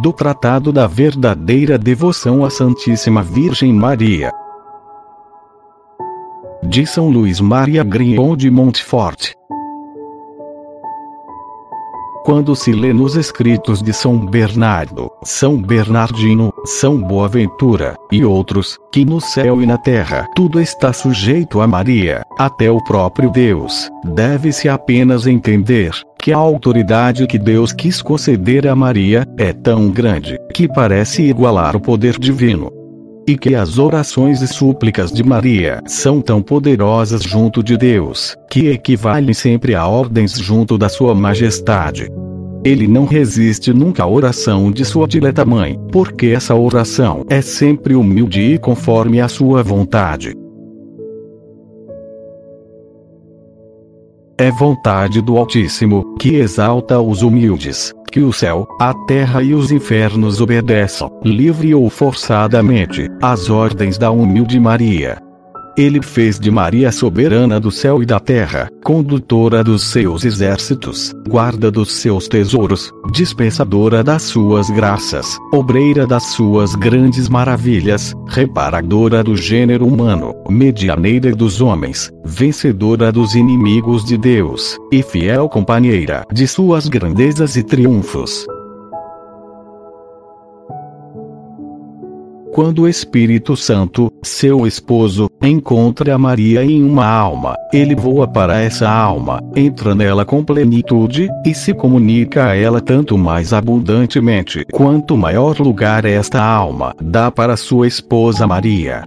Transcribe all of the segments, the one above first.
do Tratado da Verdadeira Devoção à Santíssima Virgem Maria. De São Luís Maria Grion de Montfort. Quando se lê nos escritos de São Bernardo, São Bernardino, São Boaventura, e outros, que no céu e na terra tudo está sujeito a Maria, até o próprio Deus, deve-se apenas entender que a autoridade que Deus quis conceder a Maria é tão grande que parece igualar o poder divino e que as orações e súplicas de Maria são tão poderosas junto de Deus, que equivalem sempre a ordens junto da Sua Majestade. Ele não resiste nunca à oração de sua dileta mãe, porque essa oração é sempre humilde e conforme a sua vontade. É vontade do Altíssimo, que exalta os humildes, que o céu, a terra e os infernos obedeçam, livre ou forçadamente, às ordens da humilde Maria. Ele fez de Maria soberana do céu e da terra, condutora dos seus exércitos, guarda dos seus tesouros, dispensadora das suas graças, obreira das suas grandes maravilhas, reparadora do gênero humano, medianeira dos homens, vencedora dos inimigos de Deus, e fiel companheira de suas grandezas e triunfos. Quando o Espírito Santo, seu esposo, encontra Maria em uma alma, ele voa para essa alma, entra nela com plenitude, e se comunica a ela tanto mais abundantemente quanto maior lugar esta alma dá para sua esposa Maria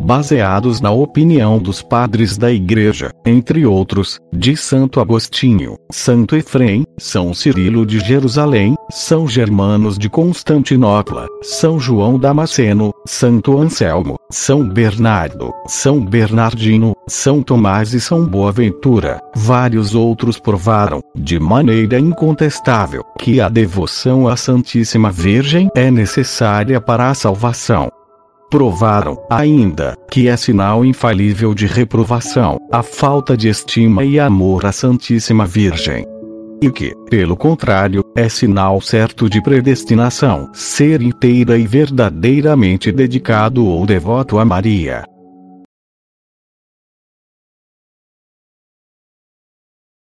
baseados na opinião dos padres da Igreja, entre outros, de Santo Agostinho, Santo Efrem, São Cirilo de Jerusalém, São Germanos de Constantinopla, São João Damasceno, Santo Anselmo, São Bernardo, São Bernardino, São Tomás e São Boaventura. Vários outros provaram, de maneira incontestável, que a devoção à Santíssima Virgem é necessária para a salvação provaram, ainda, que é sinal infalível de reprovação, a falta de estima e amor à Santíssima Virgem. E que, pelo contrário, é sinal certo de predestinação, ser inteira e verdadeiramente dedicado ou devoto a Maria.